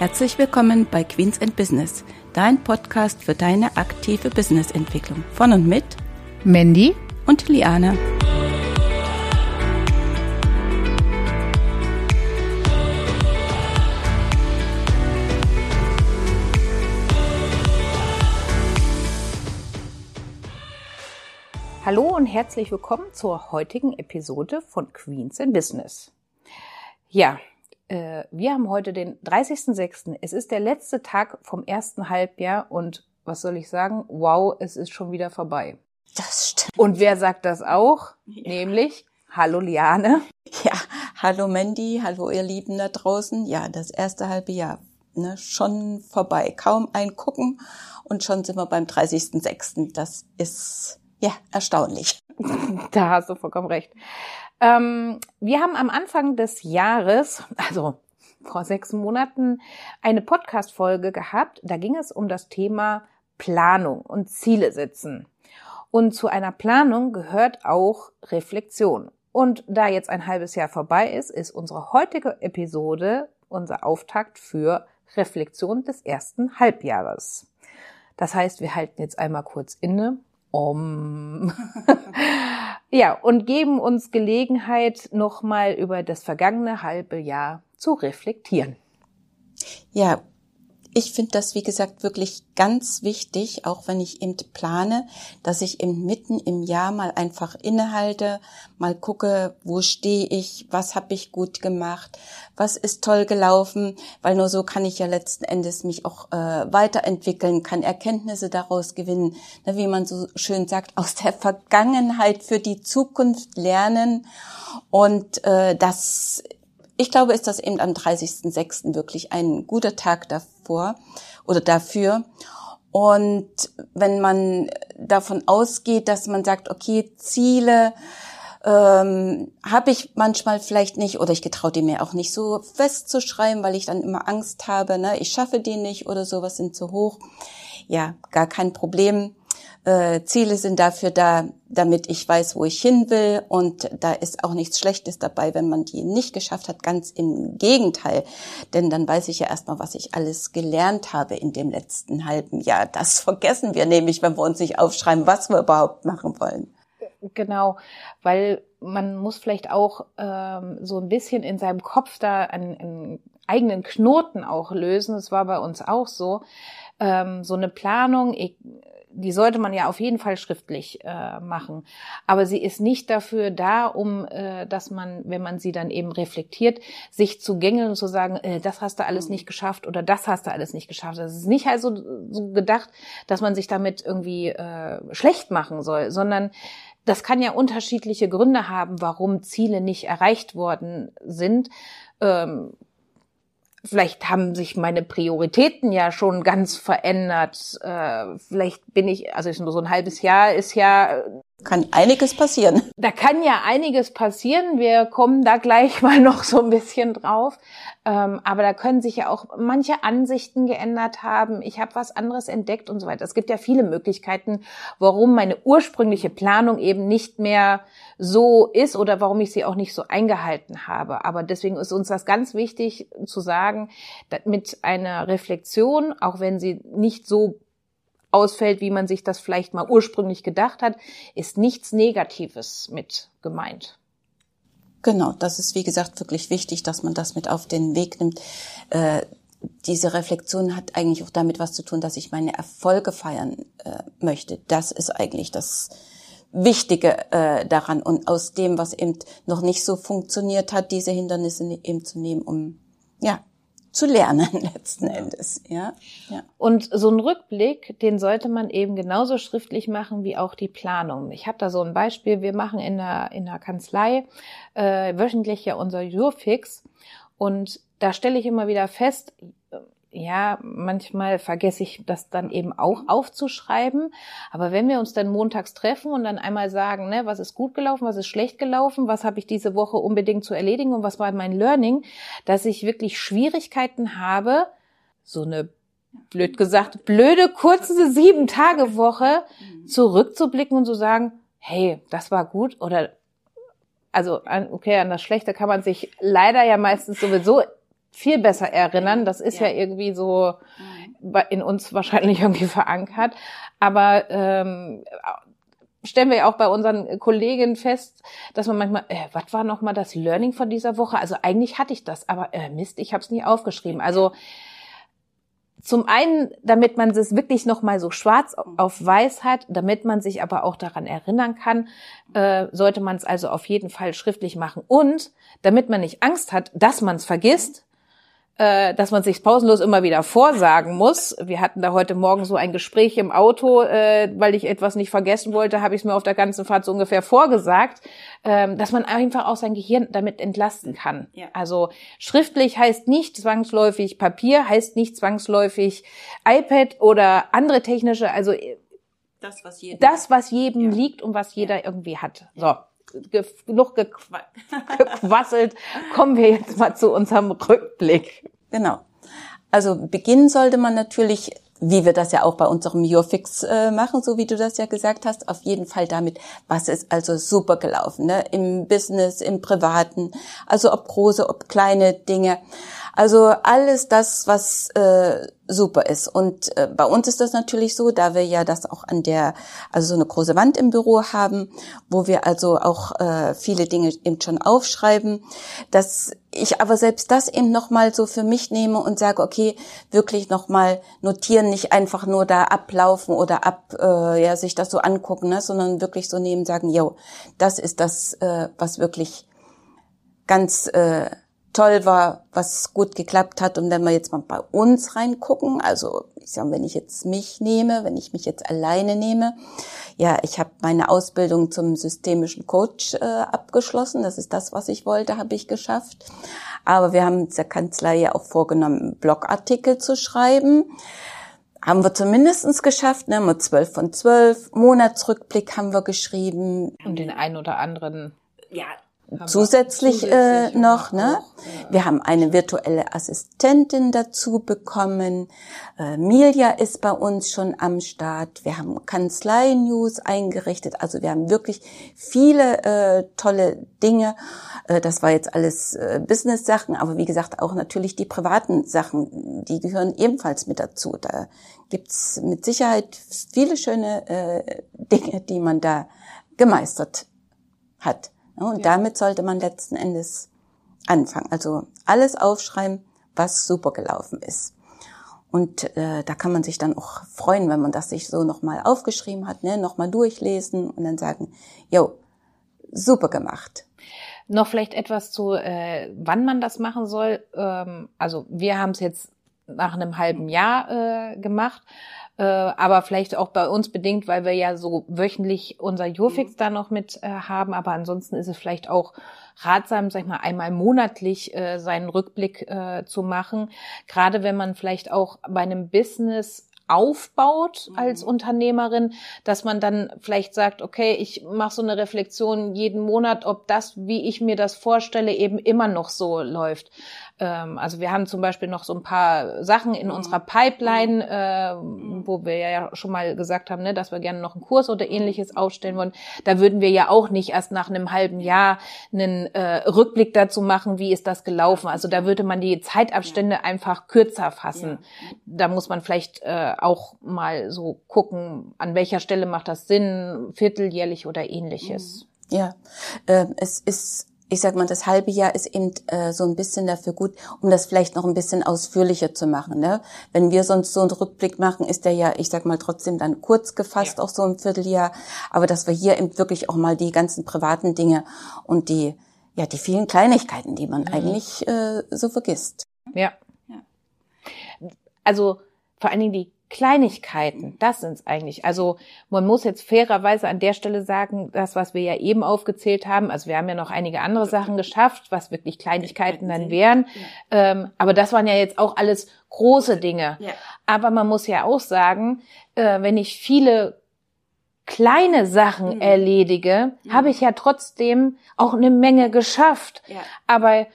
Herzlich willkommen bei Queens and Business, dein Podcast für deine aktive Businessentwicklung. Von und mit Mandy und Liane. Hallo und herzlich willkommen zur heutigen Episode von Queens in Business. Ja, äh, wir haben heute den 30.06. Es ist der letzte Tag vom ersten Halbjahr und was soll ich sagen? Wow, es ist schon wieder vorbei. Das stimmt. Und wer sagt das auch? Ja. Nämlich, hallo Liane. Ja, hallo Mandy, hallo ihr Lieben da draußen. Ja, das erste halbe Jahr ne, schon vorbei. Kaum ein Gucken und schon sind wir beim 30.06. Das ist ja erstaunlich. Da hast du vollkommen recht. Ähm, wir haben am Anfang des Jahres, also vor sechs Monaten, eine Podcast-Folge gehabt. Da ging es um das Thema Planung und Ziele setzen. Und zu einer Planung gehört auch Reflexion. Und da jetzt ein halbes Jahr vorbei ist, ist unsere heutige Episode unser Auftakt für Reflexion des ersten Halbjahres. Das heißt, wir halten jetzt einmal kurz inne, um Ja, und geben uns Gelegenheit, nochmal über das vergangene halbe Jahr zu reflektieren. Ja, ich finde das, wie gesagt, wirklich ganz wichtig, auch wenn ich eben plane, dass ich eben mitten im Jahr mal einfach innehalte, mal gucke, wo stehe ich, was habe ich gut gemacht, was ist toll gelaufen, weil nur so kann ich ja letzten Endes mich auch äh, weiterentwickeln, kann Erkenntnisse daraus gewinnen, ne, wie man so schön sagt, aus der Vergangenheit für die Zukunft lernen. Und äh, das ich glaube, ist das eben am 30.06. wirklich ein guter Tag davor oder dafür. Und wenn man davon ausgeht, dass man sagt, okay, Ziele ähm, habe ich manchmal vielleicht nicht oder ich getraue die mir auch nicht so festzuschreiben, weil ich dann immer Angst habe, ne, ich schaffe die nicht oder sowas sind zu hoch. Ja, gar kein Problem. Äh, Ziele sind dafür da, damit ich weiß, wo ich hin will. Und da ist auch nichts Schlechtes dabei, wenn man die nicht geschafft hat. Ganz im Gegenteil. Denn dann weiß ich ja erstmal, was ich alles gelernt habe in dem letzten halben Jahr. Das vergessen wir nämlich, wenn wir uns nicht aufschreiben, was wir überhaupt machen wollen. Genau, weil man muss vielleicht auch ähm, so ein bisschen in seinem Kopf da einen, einen eigenen Knoten auch lösen. Das war bei uns auch so. Ähm, so eine Planung, ich, die sollte man ja auf jeden Fall schriftlich äh, machen. Aber sie ist nicht dafür da, um, äh, dass man, wenn man sie dann eben reflektiert, sich zu gängeln und zu sagen, äh, das hast du alles mhm. nicht geschafft oder das hast du alles nicht geschafft. Das ist nicht also so gedacht, dass man sich damit irgendwie äh, schlecht machen soll, sondern das kann ja unterschiedliche Gründe haben, warum Ziele nicht erreicht worden sind. Ähm, Vielleicht haben sich meine Prioritäten ja schon ganz verändert. Äh, vielleicht bin ich, also so ein halbes Jahr ist ja kann einiges passieren. Da kann ja einiges passieren. Wir kommen da gleich mal noch so ein bisschen drauf. Ähm, aber da können sich ja auch manche Ansichten geändert haben. Ich habe was anderes entdeckt und so weiter. Es gibt ja viele Möglichkeiten, warum meine ursprüngliche Planung eben nicht mehr so ist oder warum ich sie auch nicht so eingehalten habe. Aber deswegen ist uns das ganz wichtig zu sagen, mit einer Reflexion, auch wenn sie nicht so ausfällt, wie man sich das vielleicht mal ursprünglich gedacht hat, ist nichts Negatives mit gemeint. Genau, das ist wie gesagt wirklich wichtig, dass man das mit auf den Weg nimmt. Äh, diese Reflexion hat eigentlich auch damit was zu tun, dass ich meine Erfolge feiern äh, möchte. Das ist eigentlich das Wichtige äh, daran und aus dem, was eben noch nicht so funktioniert hat, diese Hindernisse eben zu nehmen, um ja zu lernen letzten Endes, ja. ja. Und so ein Rückblick, den sollte man eben genauso schriftlich machen wie auch die Planung. Ich habe da so ein Beispiel. Wir machen in der in der Kanzlei äh, wöchentlich ja unser Jurfix und da stelle ich immer wieder fest, ja, manchmal vergesse ich das dann eben auch aufzuschreiben. Aber wenn wir uns dann montags treffen und dann einmal sagen, ne, was ist gut gelaufen, was ist schlecht gelaufen, was habe ich diese Woche unbedingt zu erledigen und was war mein Learning, dass ich wirklich Schwierigkeiten habe, so eine blöd gesagt, blöde kurze sieben Tage Woche zurückzublicken und zu sagen, hey, das war gut oder also okay, an das Schlechte kann man sich leider ja meistens sowieso viel besser erinnern. Das ist ja, ja irgendwie so mhm. in uns wahrscheinlich irgendwie verankert. Aber ähm, stellen wir ja auch bei unseren Kollegen fest, dass man manchmal, äh, was war noch mal das Learning von dieser Woche? Also eigentlich hatte ich das, aber äh, Mist, ich habe es nie aufgeschrieben. Also zum einen, damit man es wirklich noch mal so schwarz auf weiß hat, damit man sich aber auch daran erinnern kann, äh, sollte man es also auf jeden Fall schriftlich machen. Und damit man nicht Angst hat, dass man es vergisst, äh, dass man sich pausenlos immer wieder vorsagen muss. Wir hatten da heute Morgen so ein Gespräch im Auto, äh, weil ich etwas nicht vergessen wollte, habe ich es mir auf der ganzen Fahrt so ungefähr vorgesagt, ähm, dass man einfach auch sein Gehirn damit entlasten kann. Ja. Also schriftlich heißt nicht zwangsläufig Papier, heißt nicht zwangsläufig iPad oder andere technische, also das, was jedem, das, was jedem ja. liegt und was jeder ja. irgendwie hat. So genug gequasselt, kommen wir jetzt mal zu unserem Rückblick. Genau. Also beginnen sollte man natürlich, wie wir das ja auch bei unserem YourFix äh, machen, so wie du das ja gesagt hast, auf jeden Fall damit, was ist also super gelaufen, ne? im Business, im Privaten, also ob große, ob kleine Dinge. Also alles das, was äh, super ist. Und äh, bei uns ist das natürlich so, da wir ja das auch an der, also so eine große Wand im Büro haben, wo wir also auch äh, viele Dinge eben schon aufschreiben, dass ich aber selbst das eben nochmal so für mich nehme und sage, okay, wirklich nochmal notieren, nicht einfach nur da ablaufen oder ab, äh, ja, sich das so angucken, ne, sondern wirklich so nehmen, sagen, yo, das ist das, äh, was wirklich ganz äh, toll war, was gut geklappt hat. Und wenn wir jetzt mal bei uns reingucken, also ich sage, wenn ich jetzt mich nehme, wenn ich mich jetzt alleine nehme, ja, ich habe meine Ausbildung zum systemischen Coach äh, abgeschlossen. Das ist das, was ich wollte, habe ich geschafft. Aber wir haben der Kanzlei ja auch vorgenommen, Blogartikel zu schreiben. Haben wir zumindestens geschafft, ne, mit zwölf von zwölf. Monatsrückblick haben wir geschrieben. Und den einen oder anderen ja, zusätzlich, zusätzlich äh, noch. Ne? Ja. Wir haben eine virtuelle Assistentin dazu bekommen. Äh, Milja ist bei uns schon am Start. Wir haben Kanzlei-News eingerichtet. Also wir haben wirklich viele äh, tolle Dinge. Äh, das war jetzt alles äh, Business-Sachen, aber wie gesagt auch natürlich die privaten Sachen, die gehören ebenfalls mit dazu. Da gibt's mit Sicherheit viele schöne äh, Dinge, die man da gemeistert hat. Und ja. damit sollte man letzten Endes anfangen. Also alles aufschreiben, was super gelaufen ist. Und äh, da kann man sich dann auch freuen, wenn man das sich so nochmal aufgeschrieben hat, ne? nochmal durchlesen und dann sagen, jo, super gemacht. Noch vielleicht etwas zu, äh, wann man das machen soll. Ähm, also wir haben es jetzt nach einem halben Jahr äh, gemacht äh, aber vielleicht auch bei uns bedingt, weil wir ja so wöchentlich unser Jurfix mhm. da noch mit äh, haben. Aber ansonsten ist es vielleicht auch ratsam, sag ich mal, einmal monatlich äh, seinen Rückblick äh, zu machen. Gerade wenn man vielleicht auch bei einem Business aufbaut als mhm. Unternehmerin, dass man dann vielleicht sagt, okay, ich mache so eine Reflexion jeden Monat, ob das, wie ich mir das vorstelle, eben immer noch so läuft. Ähm, also wir haben zum Beispiel noch so ein paar Sachen in mhm. unserer Pipeline, äh, wo wir ja schon mal gesagt haben, ne, dass wir gerne noch einen Kurs oder ähnliches aufstellen wollen. Da würden wir ja auch nicht erst nach einem halben Jahr einen äh, Rückblick dazu machen, wie ist das gelaufen. Also da würde man die Zeitabstände einfach kürzer fassen. Da muss man vielleicht äh, auch mal so gucken, an welcher Stelle macht das Sinn, vierteljährlich oder ähnliches. Ja, äh, es ist ich sag mal, das halbe Jahr ist eben äh, so ein bisschen dafür gut, um das vielleicht noch ein bisschen ausführlicher zu machen. Ne? Wenn wir sonst so einen Rückblick machen, ist der ja, ich sag mal, trotzdem dann kurz gefasst, ja. auch so ein Vierteljahr. Aber dass wir hier eben wirklich auch mal die ganzen privaten Dinge und die, ja, die vielen Kleinigkeiten, die man mhm. eigentlich äh, so vergisst. Ja. ja. Also vor allen Dingen die Kleinigkeiten, das sind's eigentlich. Also man muss jetzt fairerweise an der Stelle sagen, das, was wir ja eben aufgezählt haben, also wir haben ja noch einige andere Sachen geschafft, was wirklich Kleinigkeiten dann wären, ja. ähm, aber das waren ja jetzt auch alles große Dinge. Ja. Aber man muss ja auch sagen, äh, wenn ich viele kleine Sachen mhm. erledige, mhm. habe ich ja trotzdem auch eine Menge geschafft. Ja. Aber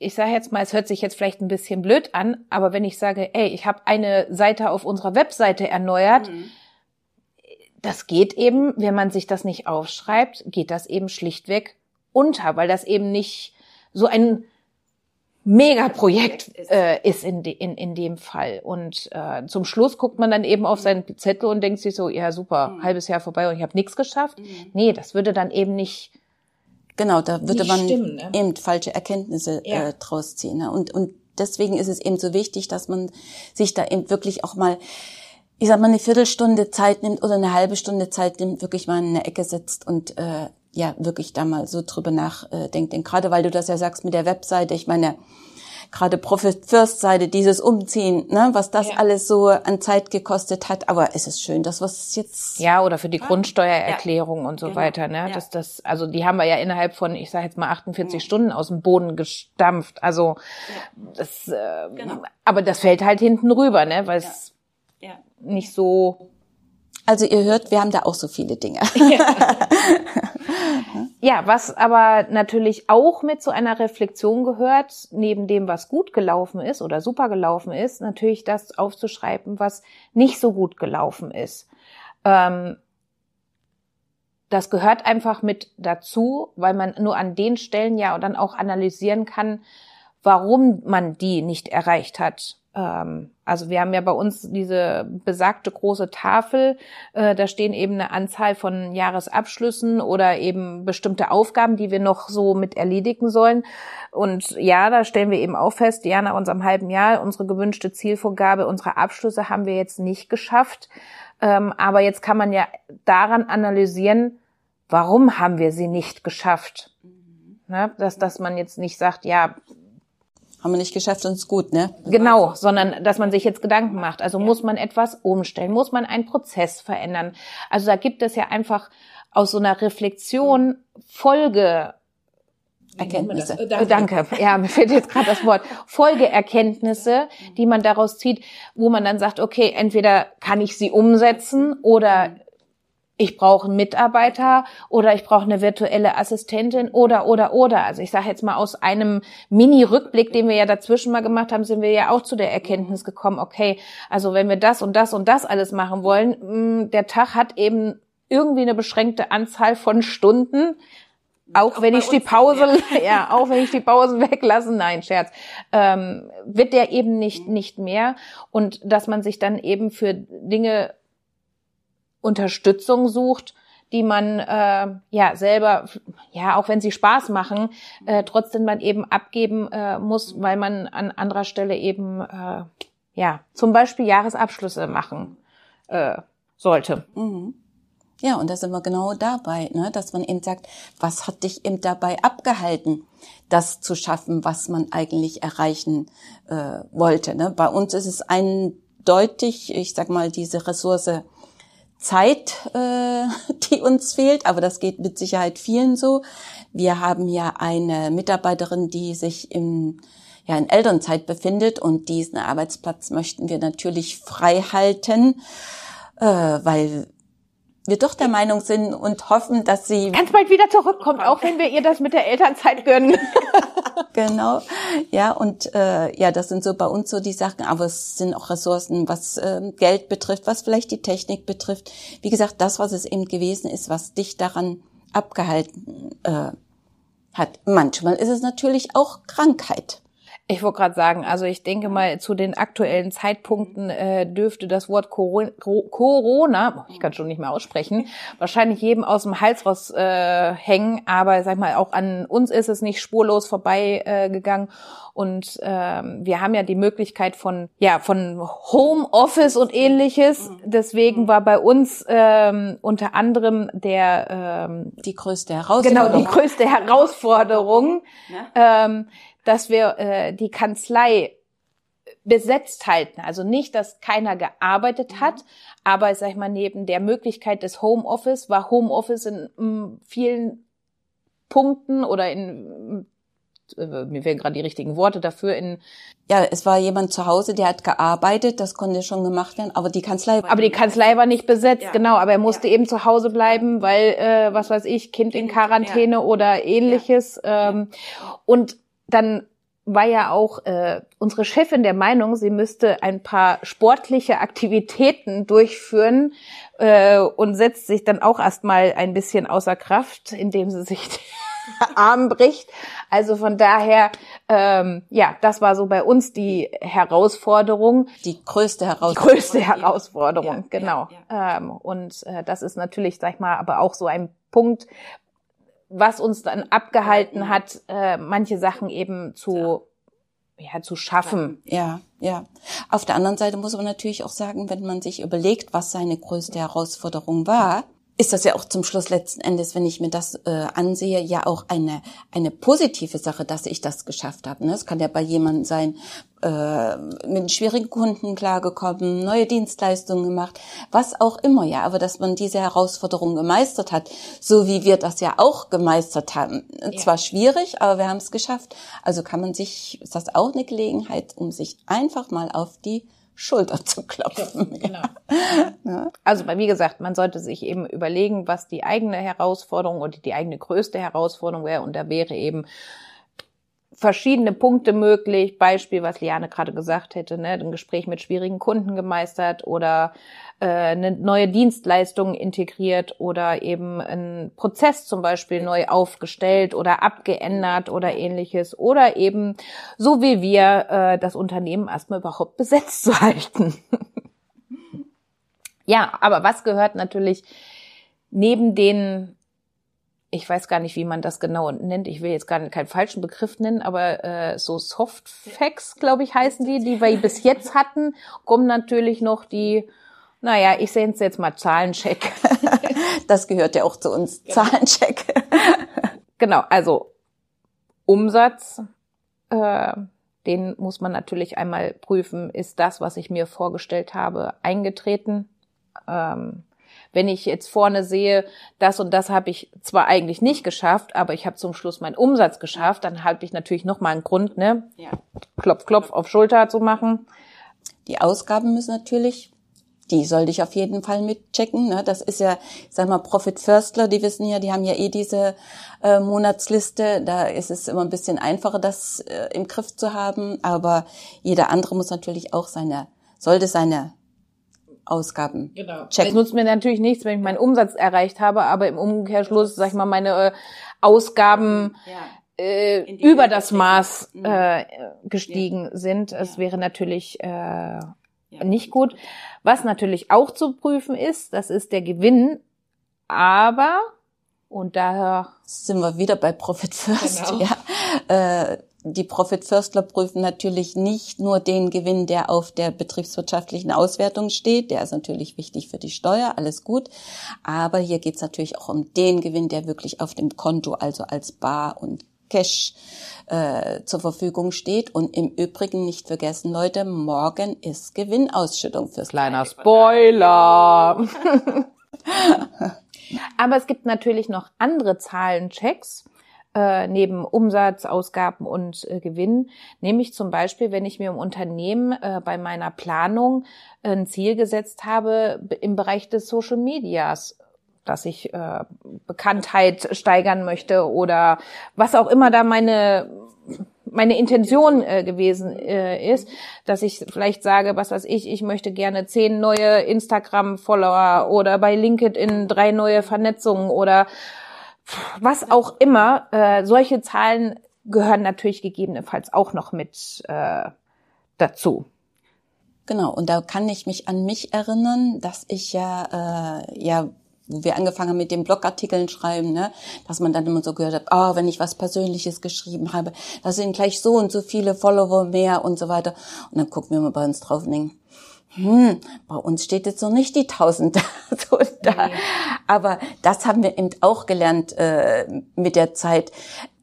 ich sage jetzt mal, es hört sich jetzt vielleicht ein bisschen blöd an, aber wenn ich sage, ey, ich habe eine Seite auf unserer Webseite erneuert, mhm. das geht eben, wenn man sich das nicht aufschreibt, geht das eben schlichtweg unter, weil das eben nicht so ein Megaprojekt äh, ist in, de, in, in dem Fall. Und äh, zum Schluss guckt man dann eben auf seinen Zettel und denkt sich so, ja super, mhm. halbes Jahr vorbei und ich habe nichts geschafft. Mhm. Nee, das würde dann eben nicht. Genau, da würde man stimmen, ne? eben falsche Erkenntnisse ja. äh, draus ziehen. Ne? Und, und deswegen ist es eben so wichtig, dass man sich da eben wirklich auch mal, ich sag mal, eine Viertelstunde Zeit nimmt oder eine halbe Stunde Zeit nimmt, wirklich mal in eine Ecke setzt und äh, ja wirklich da mal so drüber nachdenkt. Denn gerade weil du das ja sagst mit der Webseite, ich meine, gerade Profit First Seite, dieses Umziehen, ne, was das ja. alles so an Zeit gekostet hat. Aber es ist schön, dass was jetzt. Ja, oder für die Grundsteuererklärung ja. und so genau. weiter, ne? Ja. Das, das, also die haben wir ja innerhalb von, ich sage jetzt mal 48 mhm. Stunden aus dem Boden gestampft. Also das, äh, genau. aber das fällt halt hinten rüber, ne? Weil es nicht so also ihr hört, wir haben da auch so viele Dinge. Ja. ja, was aber natürlich auch mit so einer Reflexion gehört, neben dem, was gut gelaufen ist oder super gelaufen ist, natürlich das aufzuschreiben, was nicht so gut gelaufen ist. Ähm, das gehört einfach mit dazu, weil man nur an den Stellen ja dann auch analysieren kann, warum man die nicht erreicht hat ähm, also wir haben ja bei uns diese besagte große Tafel, äh, da stehen eben eine Anzahl von Jahresabschlüssen oder eben bestimmte Aufgaben, die wir noch so mit erledigen sollen. Und ja, da stellen wir eben auch fest, ja, nach unserem halben Jahr, unsere gewünschte Zielvorgabe, unsere Abschlüsse haben wir jetzt nicht geschafft. Ähm, aber jetzt kann man ja daran analysieren, warum haben wir sie nicht geschafft? Ne? Dass, dass man jetzt nicht sagt, ja, haben wir nicht geschafft und ist gut, ne? Genau, sondern dass man sich jetzt Gedanken macht. Also muss man etwas umstellen, muss man einen Prozess verändern. Also da gibt es ja einfach aus so einer Reflexion Folge Erkenntnisse. Äh, danke. Ja, mir fehlt jetzt gerade das Wort. Folgeerkenntnisse, die man daraus zieht, wo man dann sagt, okay, entweder kann ich sie umsetzen oder ich brauche einen Mitarbeiter oder ich brauche eine virtuelle Assistentin oder oder oder. Also ich sage jetzt mal aus einem Mini-Rückblick, den wir ja dazwischen mal gemacht haben, sind wir ja auch zu der Erkenntnis gekommen, okay, also wenn wir das und das und das alles machen wollen, mm, der Tag hat eben irgendwie eine beschränkte Anzahl von Stunden. Auch, auch wenn ich die Pause, ja, auch wenn ich die Pausen weglasse, nein, Scherz, ähm, wird der eben nicht, nicht mehr. Und dass man sich dann eben für Dinge Unterstützung sucht, die man äh, ja selber, ja auch wenn sie Spaß machen, äh, trotzdem man eben abgeben äh, muss, weil man an anderer Stelle eben äh, ja zum Beispiel Jahresabschlüsse machen äh, sollte. Mhm. Ja, und da sind wir genau dabei, ne? dass man eben sagt, was hat dich eben dabei abgehalten, das zu schaffen, was man eigentlich erreichen äh, wollte. Ne? Bei uns ist es eindeutig, ich sag mal, diese Ressource Zeit, äh, die uns fehlt, aber das geht mit Sicherheit vielen so. Wir haben ja eine Mitarbeiterin, die sich im ja, in Elternzeit befindet und diesen Arbeitsplatz möchten wir natürlich frei halten, äh, weil wir doch der Meinung sind und hoffen, dass sie ganz bald wieder zurückkommt, auch wenn wir ihr das mit der Elternzeit gönnen. genau, ja und äh, ja, das sind so bei uns so die Sachen, aber es sind auch Ressourcen, was äh, Geld betrifft, was vielleicht die Technik betrifft. Wie gesagt, das, was es eben gewesen ist, was dich daran abgehalten äh, hat. Manchmal ist es natürlich auch Krankheit. Ich wollte gerade sagen, also ich denke mal, zu den aktuellen Zeitpunkten äh, dürfte das Wort Corona, ich kann schon nicht mehr aussprechen, wahrscheinlich jedem aus dem Hals raus äh, hängen, aber sag mal, auch an uns ist es nicht spurlos vorbei äh, gegangen. Und ähm, wir haben ja die Möglichkeit von ja von Homeoffice und ähnliches. Deswegen war bei uns ähm, unter anderem der ähm, die größte Herausforderung. Genau, die größte Herausforderung. Ja. Ähm, dass wir äh, die Kanzlei besetzt halten. Also nicht, dass keiner gearbeitet hat, mhm. aber sag ich mal, neben der Möglichkeit des Homeoffice war Homeoffice in m, vielen Punkten oder in äh, mir fehlen gerade die richtigen Worte dafür in ja es war jemand zu Hause der hat gearbeitet das konnte schon gemacht werden aber die Kanzlei aber die Kanzlei war nicht besetzt ja. genau aber er musste ja. eben zu Hause bleiben weil äh, was weiß ich Kind in Quarantäne ja. oder ähnliches ähm, und dann war ja auch äh, unsere Chefin der Meinung, sie müsste ein paar sportliche Aktivitäten durchführen äh, und setzt sich dann auch erstmal ein bisschen außer Kraft, indem sie sich Arm bricht. Also von daher, ähm, ja, das war so bei uns die Herausforderung. Die größte Herausforderung. Die größte Herausforderung, ja, genau. Ja, ja. Ähm, und äh, das ist natürlich, sag ich mal, aber auch so ein Punkt, was uns dann abgehalten hat, äh, manche Sachen eben zu ja, zu schaffen. Ja, ja. Auf der anderen Seite muss man natürlich auch sagen, wenn man sich überlegt, was seine größte Herausforderung war, ist das ja auch zum Schluss letzten Endes, wenn ich mir das äh, ansehe, ja auch eine eine positive Sache, dass ich das geschafft habe. Ne? Es kann ja bei jemandem sein, äh, mit schwierigen Kunden klargekommen, neue Dienstleistungen gemacht, was auch immer, ja. Aber dass man diese Herausforderung gemeistert hat, so wie wir das ja auch gemeistert haben. Ja. Zwar schwierig, aber wir haben es geschafft. Also kann man sich, ist das auch eine Gelegenheit, um sich einfach mal auf die Schulter zu klopfen. Genau. Ja. Also wie gesagt, man sollte sich eben überlegen, was die eigene Herausforderung oder die eigene größte Herausforderung wäre. Und da wäre eben verschiedene Punkte möglich. Beispiel, was Liane gerade gesagt hätte, ne? ein Gespräch mit schwierigen Kunden gemeistert oder äh, eine neue Dienstleistung integriert oder eben ein Prozess zum Beispiel neu aufgestellt oder abgeändert oder ähnliches oder eben so wie wir äh, das Unternehmen erstmal überhaupt besetzt zu halten. ja, aber was gehört natürlich neben den ich weiß gar nicht, wie man das genau nennt. Ich will jetzt gar nicht keinen falschen Begriff nennen, aber äh, so Soft Facts, glaube ich, heißen die, die wir bis jetzt hatten, kommen natürlich noch die, naja, ich sehe es jetzt mal Zahlencheck. Das gehört ja auch zu uns, genau. Zahlencheck. Genau, also Umsatz, äh, den muss man natürlich einmal prüfen, ist das, was ich mir vorgestellt habe, eingetreten. Ähm, wenn ich jetzt vorne sehe, das und das habe ich zwar eigentlich nicht geschafft, aber ich habe zum Schluss meinen Umsatz geschafft, dann habe ich natürlich nochmal einen Grund, ne? Ja. Klopf, klopf auf Schulter zu machen. Die Ausgaben müssen natürlich die sollte ich auf jeden Fall mitchecken. Ne? Das ist ja, ich sag mal, Profit Firstler, die wissen ja, die haben ja eh diese äh, Monatsliste. Da ist es immer ein bisschen einfacher, das äh, im Griff zu haben. Aber jeder andere muss natürlich auch seine, sollte seine Ausgaben genau. checken. Es nutzt mir natürlich nichts, wenn ich meinen Umsatz erreicht habe, aber im Umkehrschluss, sag ich mal, meine äh, Ausgaben ja. äh, über das Maß mhm. äh, gestiegen ja. sind. Es ja. wäre natürlich äh, nicht gut. Was natürlich auch zu prüfen ist, das ist der Gewinn, aber und daher sind wir wieder bei Profit First. Genau. Ja. Äh, die Profit Firstler prüfen natürlich nicht nur den Gewinn, der auf der betriebswirtschaftlichen Auswertung steht. Der ist natürlich wichtig für die Steuer, alles gut. Aber hier geht es natürlich auch um den Gewinn, der wirklich auf dem Konto, also als Bar und Cash äh, zur Verfügung steht. Und im Übrigen nicht vergessen, Leute, morgen ist Gewinnausschüttung fürs kleiner Spoiler. Aber es gibt natürlich noch andere Zahlenchecks äh, neben Umsatz, Ausgaben und äh, Gewinn, nämlich zum Beispiel, wenn ich mir im Unternehmen äh, bei meiner Planung ein Ziel gesetzt habe im Bereich des Social Medias dass ich äh, Bekanntheit steigern möchte oder was auch immer da meine meine Intention äh, gewesen äh, ist, dass ich vielleicht sage, was weiß ich, ich möchte gerne zehn neue Instagram-Follower oder bei LinkedIn drei neue Vernetzungen oder was auch immer, äh, solche Zahlen gehören natürlich gegebenenfalls auch noch mit äh, dazu. Genau, und da kann ich mich an mich erinnern, dass ich ja, äh, ja, wo wir angefangen haben mit den Blogartikeln schreiben, ne, dass man dann immer so gehört hat, oh, wenn ich was Persönliches geschrieben habe, da sind gleich so und so viele Follower mehr und so weiter. Und dann gucken wir mal bei uns drauf und denken, hm, bei uns steht jetzt noch nicht die Tausend so da. Nee. Aber das haben wir eben auch gelernt äh, mit der Zeit,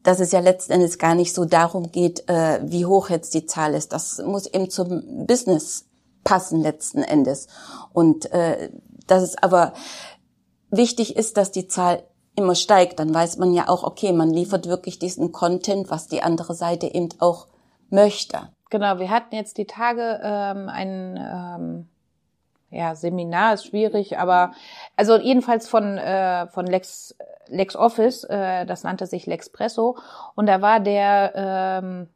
dass es ja letzten Endes gar nicht so darum geht, äh, wie hoch jetzt die Zahl ist. Das muss eben zum Business passen letzten Endes. Und äh, dass es aber wichtig ist, dass die Zahl immer steigt, dann weiß man ja auch, okay, man liefert wirklich diesen Content, was die andere Seite eben auch möchte. Genau, wir hatten jetzt die Tage ähm, ein ähm, ja, Seminar, ist schwierig, aber also jedenfalls von, äh, von Lex, LexOffice, äh, das nannte sich Lexpresso und da war der ähm,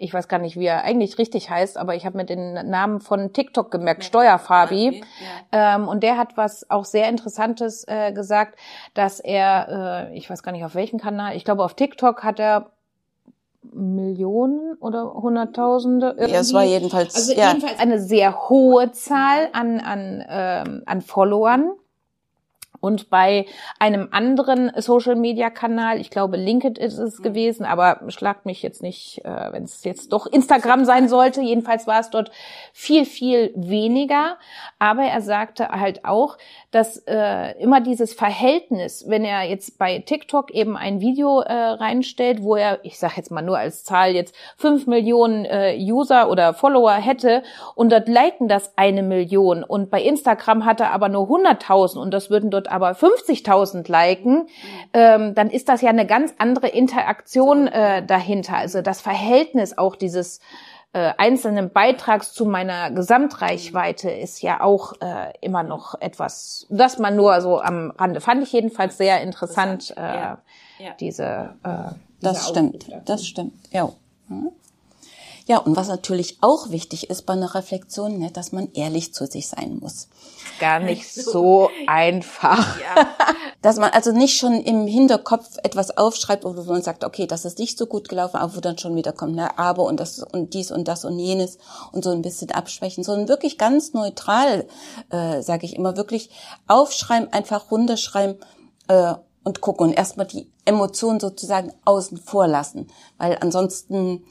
ich weiß gar nicht, wie er eigentlich richtig heißt, aber ich habe mir den Namen von TikTok gemerkt. Steuerfabi. Okay. Ja. Ähm, und der hat was auch sehr Interessantes äh, gesagt, dass er, äh, ich weiß gar nicht auf welchem Kanal, ich glaube auf TikTok hat er Millionen oder Hunderttausende. Irgendwie. Ja, es war jedenfalls, also ja. jedenfalls eine sehr hohe Zahl an, an, ähm, an Followern. Und bei einem anderen Social-Media-Kanal, ich glaube LinkedIn ist es mhm. gewesen, aber schlagt mich jetzt nicht, äh, wenn es jetzt doch Instagram sein sollte. Jedenfalls war es dort viel, viel weniger. Aber er sagte halt auch, dass äh, immer dieses Verhältnis, wenn er jetzt bei TikTok eben ein Video äh, reinstellt, wo er, ich sage jetzt mal nur als Zahl jetzt fünf Millionen äh, User oder Follower hätte und dort liken das eine Million und bei Instagram hat er aber nur 100.000 und das würden dort aber 50.000 liken, ähm, dann ist das ja eine ganz andere Interaktion äh, dahinter. Also das Verhältnis auch dieses äh, einzelnen Beitrags zu meiner Gesamtreichweite ist ja auch äh, immer noch etwas, das man nur so am Rande fand ich jedenfalls sehr interessant, äh, ja. Ja. diese. Äh, das stimmt, das stimmt. Ja. Hm. Ja, und was natürlich auch wichtig ist bei einer Reflexion, ne, dass man ehrlich zu sich sein muss. Gar nicht so einfach. Ja. dass man also nicht schon im Hinterkopf etwas aufschreibt, wo man sagt, okay, das ist nicht so gut gelaufen, aber wo dann schon wieder kommt, ne, aber und das und dies und das und jenes und so ein bisschen abschwächen, sondern wirklich ganz neutral, äh, sage ich immer, wirklich aufschreiben, einfach runterschreiben, äh, und gucken und erstmal die Emotionen sozusagen außen vor lassen, weil ansonsten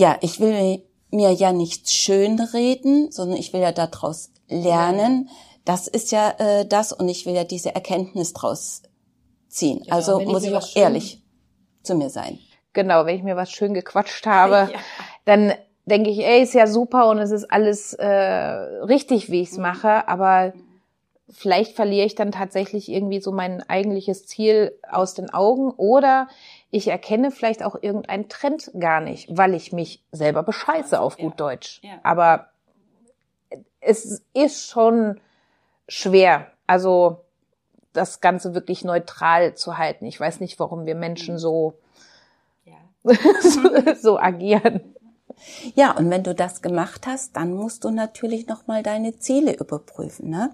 ja, ich will mir ja nichts schönreden, sondern ich will ja daraus lernen. Das ist ja äh, das und ich will ja diese Erkenntnis draus ziehen. Genau, also muss ich auch ehrlich zu mir sein. Genau, wenn ich mir was schön gequatscht habe, ja. dann denke ich, ey, ist ja super und es ist alles äh, richtig, wie ich es mhm. mache, aber vielleicht verliere ich dann tatsächlich irgendwie so mein eigentliches Ziel aus den Augen oder ich erkenne vielleicht auch irgendeinen Trend gar nicht, weil ich mich selber bescheiße auf gut Deutsch. Aber es ist schon schwer, also das Ganze wirklich neutral zu halten. Ich weiß nicht, warum wir Menschen so, ja. so agieren. Ja, und wenn du das gemacht hast, dann musst du natürlich nochmal deine Ziele überprüfen. Ne?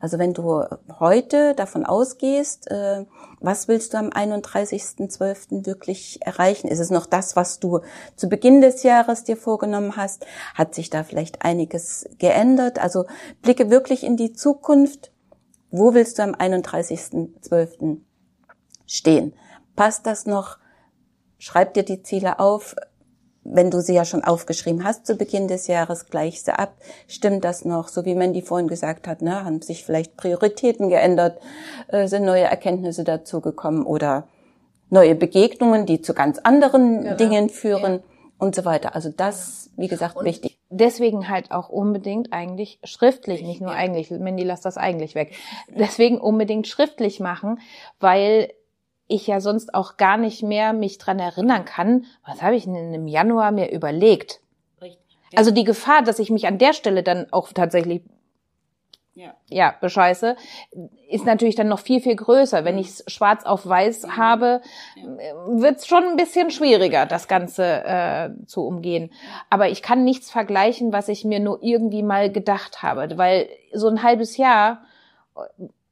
Also wenn du heute davon ausgehst, äh, was willst du am 31.12. wirklich erreichen? Ist es noch das, was du zu Beginn des Jahres dir vorgenommen hast? Hat sich da vielleicht einiges geändert? Also blicke wirklich in die Zukunft. Wo willst du am 31.12. stehen? Passt das noch? Schreib dir die Ziele auf, wenn du sie ja schon aufgeschrieben hast zu Beginn des Jahres, gleich sie ab. Stimmt das noch? So wie Mandy vorhin gesagt hat, ne, haben sich vielleicht Prioritäten geändert, äh, sind neue Erkenntnisse dazugekommen oder neue Begegnungen, die zu ganz anderen genau. Dingen führen ja. und so weiter. Also das, wie gesagt, und wichtig. Deswegen halt auch unbedingt eigentlich schriftlich, nicht nur eigentlich. Mandy, lass das eigentlich weg. Deswegen unbedingt schriftlich machen, weil ich ja sonst auch gar nicht mehr mich dran erinnern kann, was habe ich denn im Januar mir überlegt? Richtig. Ja. Also die Gefahr, dass ich mich an der Stelle dann auch tatsächlich ja. ja, bescheiße, ist natürlich dann noch viel, viel größer. Wenn ich es schwarz auf weiß mhm. habe, ja. wird es schon ein bisschen schwieriger, das Ganze äh, zu umgehen. Aber ich kann nichts vergleichen, was ich mir nur irgendwie mal gedacht habe, weil so ein halbes Jahr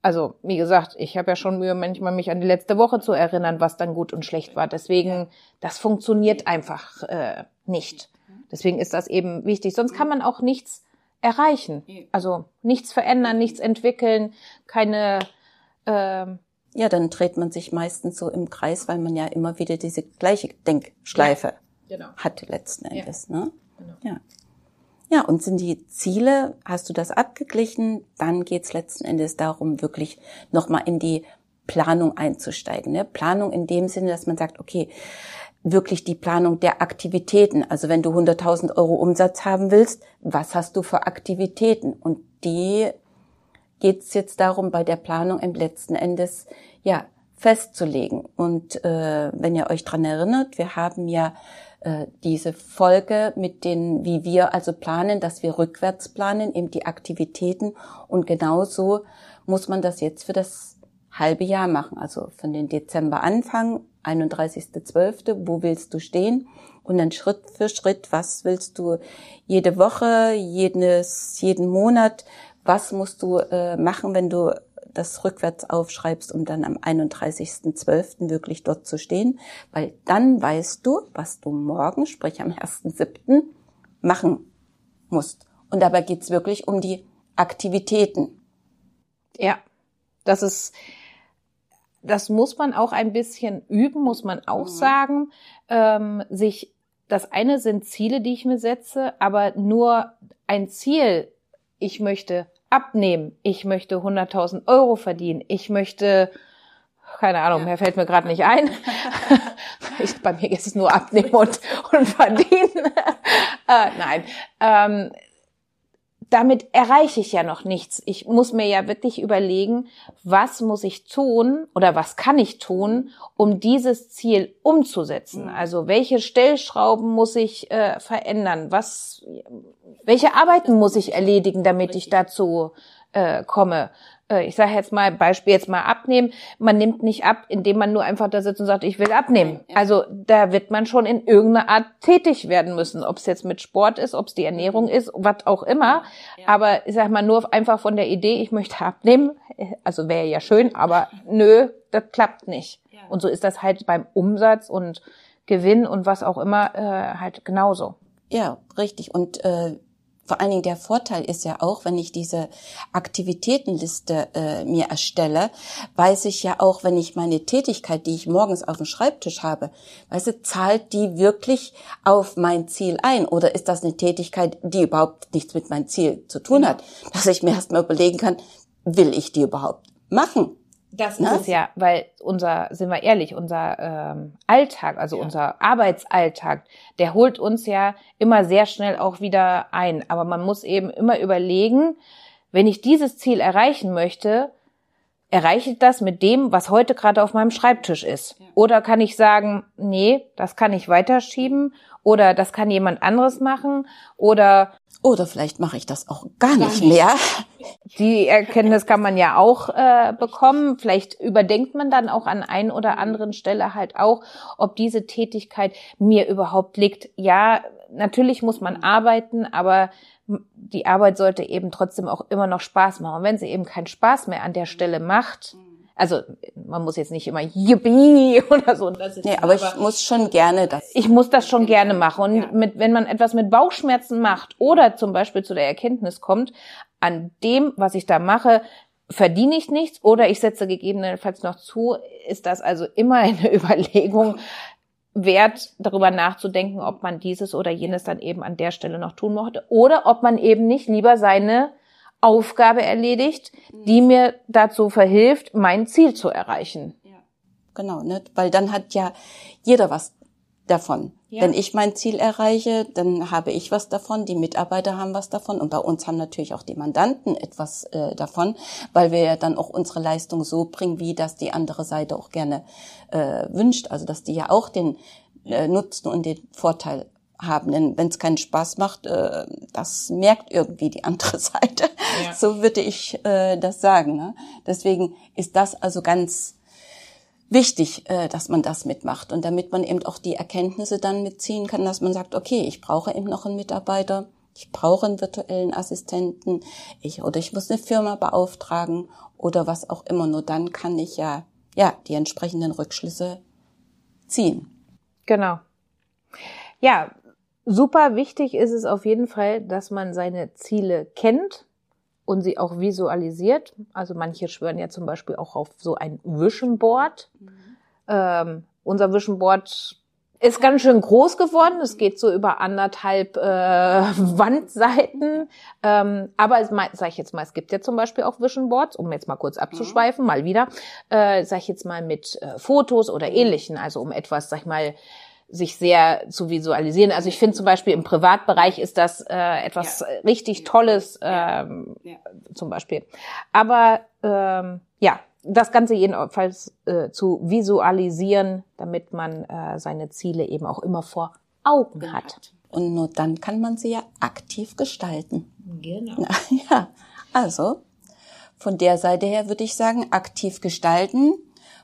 also wie gesagt, ich habe ja schon Mühe, manchmal mich an die letzte Woche zu erinnern, was dann gut und schlecht war. Deswegen, das funktioniert einfach äh, nicht. Deswegen ist das eben wichtig. Sonst kann man auch nichts erreichen. Also nichts verändern, nichts entwickeln, keine. Äh, ja, dann dreht man sich meistens so im Kreis, weil man ja immer wieder diese gleiche Denkschleife ja, genau. hat letzten Endes. Ja. Ne? Genau. Ja. Ja, und sind die Ziele, hast du das abgeglichen, dann geht's letzten Endes darum, wirklich nochmal in die Planung einzusteigen. Ne? Planung in dem Sinne, dass man sagt, okay, wirklich die Planung der Aktivitäten. Also wenn du 100.000 Euro Umsatz haben willst, was hast du für Aktivitäten? Und die geht's jetzt darum, bei der Planung im letzten Endes ja festzulegen. Und äh, wenn ihr euch dran erinnert, wir haben ja äh, diese Folge mit den, wie wir also planen, dass wir rückwärts planen, eben die Aktivitäten. Und genauso muss man das jetzt für das halbe Jahr machen. Also von den Dezember anfangen, 31.12., wo willst du stehen? Und dann Schritt für Schritt, was willst du jede Woche, jedes, jeden Monat, was musst du äh, machen, wenn du das rückwärts aufschreibst, um dann am 31.12. wirklich dort zu stehen, weil dann weißt du, was du morgen, sprich am 1.7., machen musst. Und dabei geht's wirklich um die Aktivitäten. Ja, das ist, das muss man auch ein bisschen üben, muss man auch mhm. sagen. Ähm, sich, das eine sind Ziele, die ich mir setze, aber nur ein Ziel, ich möchte abnehmen, ich möchte 100.000 Euro verdienen, ich möchte, keine Ahnung, ja. mehr fällt mir gerade nicht ein. ich, bei mir ist es nur abnehmen und, und verdienen. äh, nein. Ähm, damit erreiche ich ja noch nichts. Ich muss mir ja wirklich überlegen, was muss ich tun oder was kann ich tun, um dieses Ziel umzusetzen. Mhm. Also welche Stellschrauben muss ich äh, verändern? Was, welche Arbeiten muss ich erledigen, damit ich dazu äh, komme? Äh, ich sage jetzt mal, Beispiel jetzt mal abnehmen. Man nimmt nicht ab, indem man nur einfach da sitzt und sagt, ich will abnehmen. Also da wird man schon in irgendeiner Art tätig werden müssen. Ob es jetzt mit Sport ist, ob es die Ernährung ist, was auch immer. Aber ich sag mal, nur einfach von der Idee, ich möchte abnehmen, also wäre ja schön, aber nö, das klappt nicht. Und so ist das halt beim Umsatz und Gewinn und was auch immer äh, halt genauso. Ja, richtig. Und äh, vor allen Dingen der Vorteil ist ja auch, wenn ich diese Aktivitätenliste äh, mir erstelle, weiß ich ja auch, wenn ich meine Tätigkeit, die ich morgens auf dem Schreibtisch habe, weißt du, zahlt die wirklich auf mein Ziel ein? Oder ist das eine Tätigkeit, die überhaupt nichts mit meinem Ziel zu tun hat? Dass ich mir erstmal überlegen kann, will ich die überhaupt machen? Das ist es ja, weil unser, sind wir ehrlich, unser ähm, Alltag, also ja. unser Arbeitsalltag, der holt uns ja immer sehr schnell auch wieder ein. Aber man muss eben immer überlegen, wenn ich dieses Ziel erreichen möchte, erreiche ich das mit dem, was heute gerade auf meinem Schreibtisch ist? Ja. Oder kann ich sagen, nee, das kann ich weiterschieben oder das kann jemand anderes machen oder oder vielleicht mache ich das auch gar, gar nicht, mehr. Die Erkenntnis kann man ja auch äh, bekommen. Vielleicht überdenkt man dann auch an ein oder anderen Stelle halt auch, ob diese Tätigkeit mir überhaupt liegt. Ja, natürlich muss man arbeiten, aber die Arbeit sollte eben trotzdem auch immer noch Spaß machen. Und wenn sie eben keinen Spaß mehr an der Stelle macht, also man muss jetzt nicht immer Yippie oder so. Das nee, aber, aber ich muss schon gerne das. Ich muss das schon gerne machen. Und ja. mit, wenn man etwas mit Bauchschmerzen macht oder zum Beispiel zu der Erkenntnis kommt, an dem, was ich da mache, verdiene ich nichts oder ich setze gegebenenfalls noch zu, ist das also immer eine Überlegung wert, darüber nachzudenken, ob man dieses oder jenes dann eben an der Stelle noch tun mochte oder ob man eben nicht lieber seine Aufgabe erledigt, die mhm. mir dazu verhilft, mein Ziel zu erreichen. Ja. Genau, ne? weil dann hat ja jeder was davon. Ja. Wenn ich mein Ziel erreiche, dann habe ich was davon, die Mitarbeiter haben was davon und bei uns haben natürlich auch die Mandanten etwas äh, davon, weil wir ja dann auch unsere Leistung so bringen, wie das die andere Seite auch gerne äh, wünscht. Also dass die ja auch den äh, Nutzen und den Vorteil haben. Denn wenn es keinen Spaß macht, äh, das merkt irgendwie die andere Seite. Ja. So würde ich äh, das sagen. Ne? Deswegen ist das also ganz wichtig, äh, dass man das mitmacht. Und damit man eben auch die Erkenntnisse dann mitziehen kann, dass man sagt, okay, ich brauche eben noch einen Mitarbeiter, ich brauche einen virtuellen Assistenten, ich oder ich muss eine Firma beauftragen oder was auch immer. Nur dann kann ich ja ja die entsprechenden Rückschlüsse ziehen. Genau. Ja, Super wichtig ist es auf jeden Fall, dass man seine Ziele kennt und sie auch visualisiert. Also manche schwören ja zum Beispiel auch auf so ein Vision Board. Mhm. Ähm, unser Vision Board ist ganz schön groß geworden. Es geht so über anderthalb äh, Wandseiten. Ähm, aber sage ich jetzt mal, es gibt ja zum Beispiel auch Vision Boards, um jetzt mal kurz abzuschweifen, mhm. mal wieder, äh, sage ich jetzt mal mit äh, Fotos oder ähnlichen, also um etwas, sag ich mal, sich sehr zu visualisieren. Also ich finde zum Beispiel im Privatbereich ist das äh, etwas ja. richtig Tolles ähm, ja. zum Beispiel. Aber ähm, ja, das Ganze jedenfalls äh, zu visualisieren, damit man äh, seine Ziele eben auch immer vor Augen hat. Und nur dann kann man sie ja aktiv gestalten. Genau. Ja, also von der Seite her würde ich sagen, aktiv gestalten.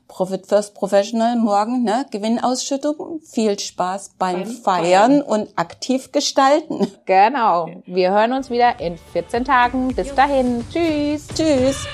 Profit First Professional morgen, ne? Gewinnausschüttung. Viel Spaß beim, beim Feiern, Feiern und aktiv gestalten. Genau. Wir hören uns wieder in 14 Tagen. Bis dahin. Tschüss. Tschüss.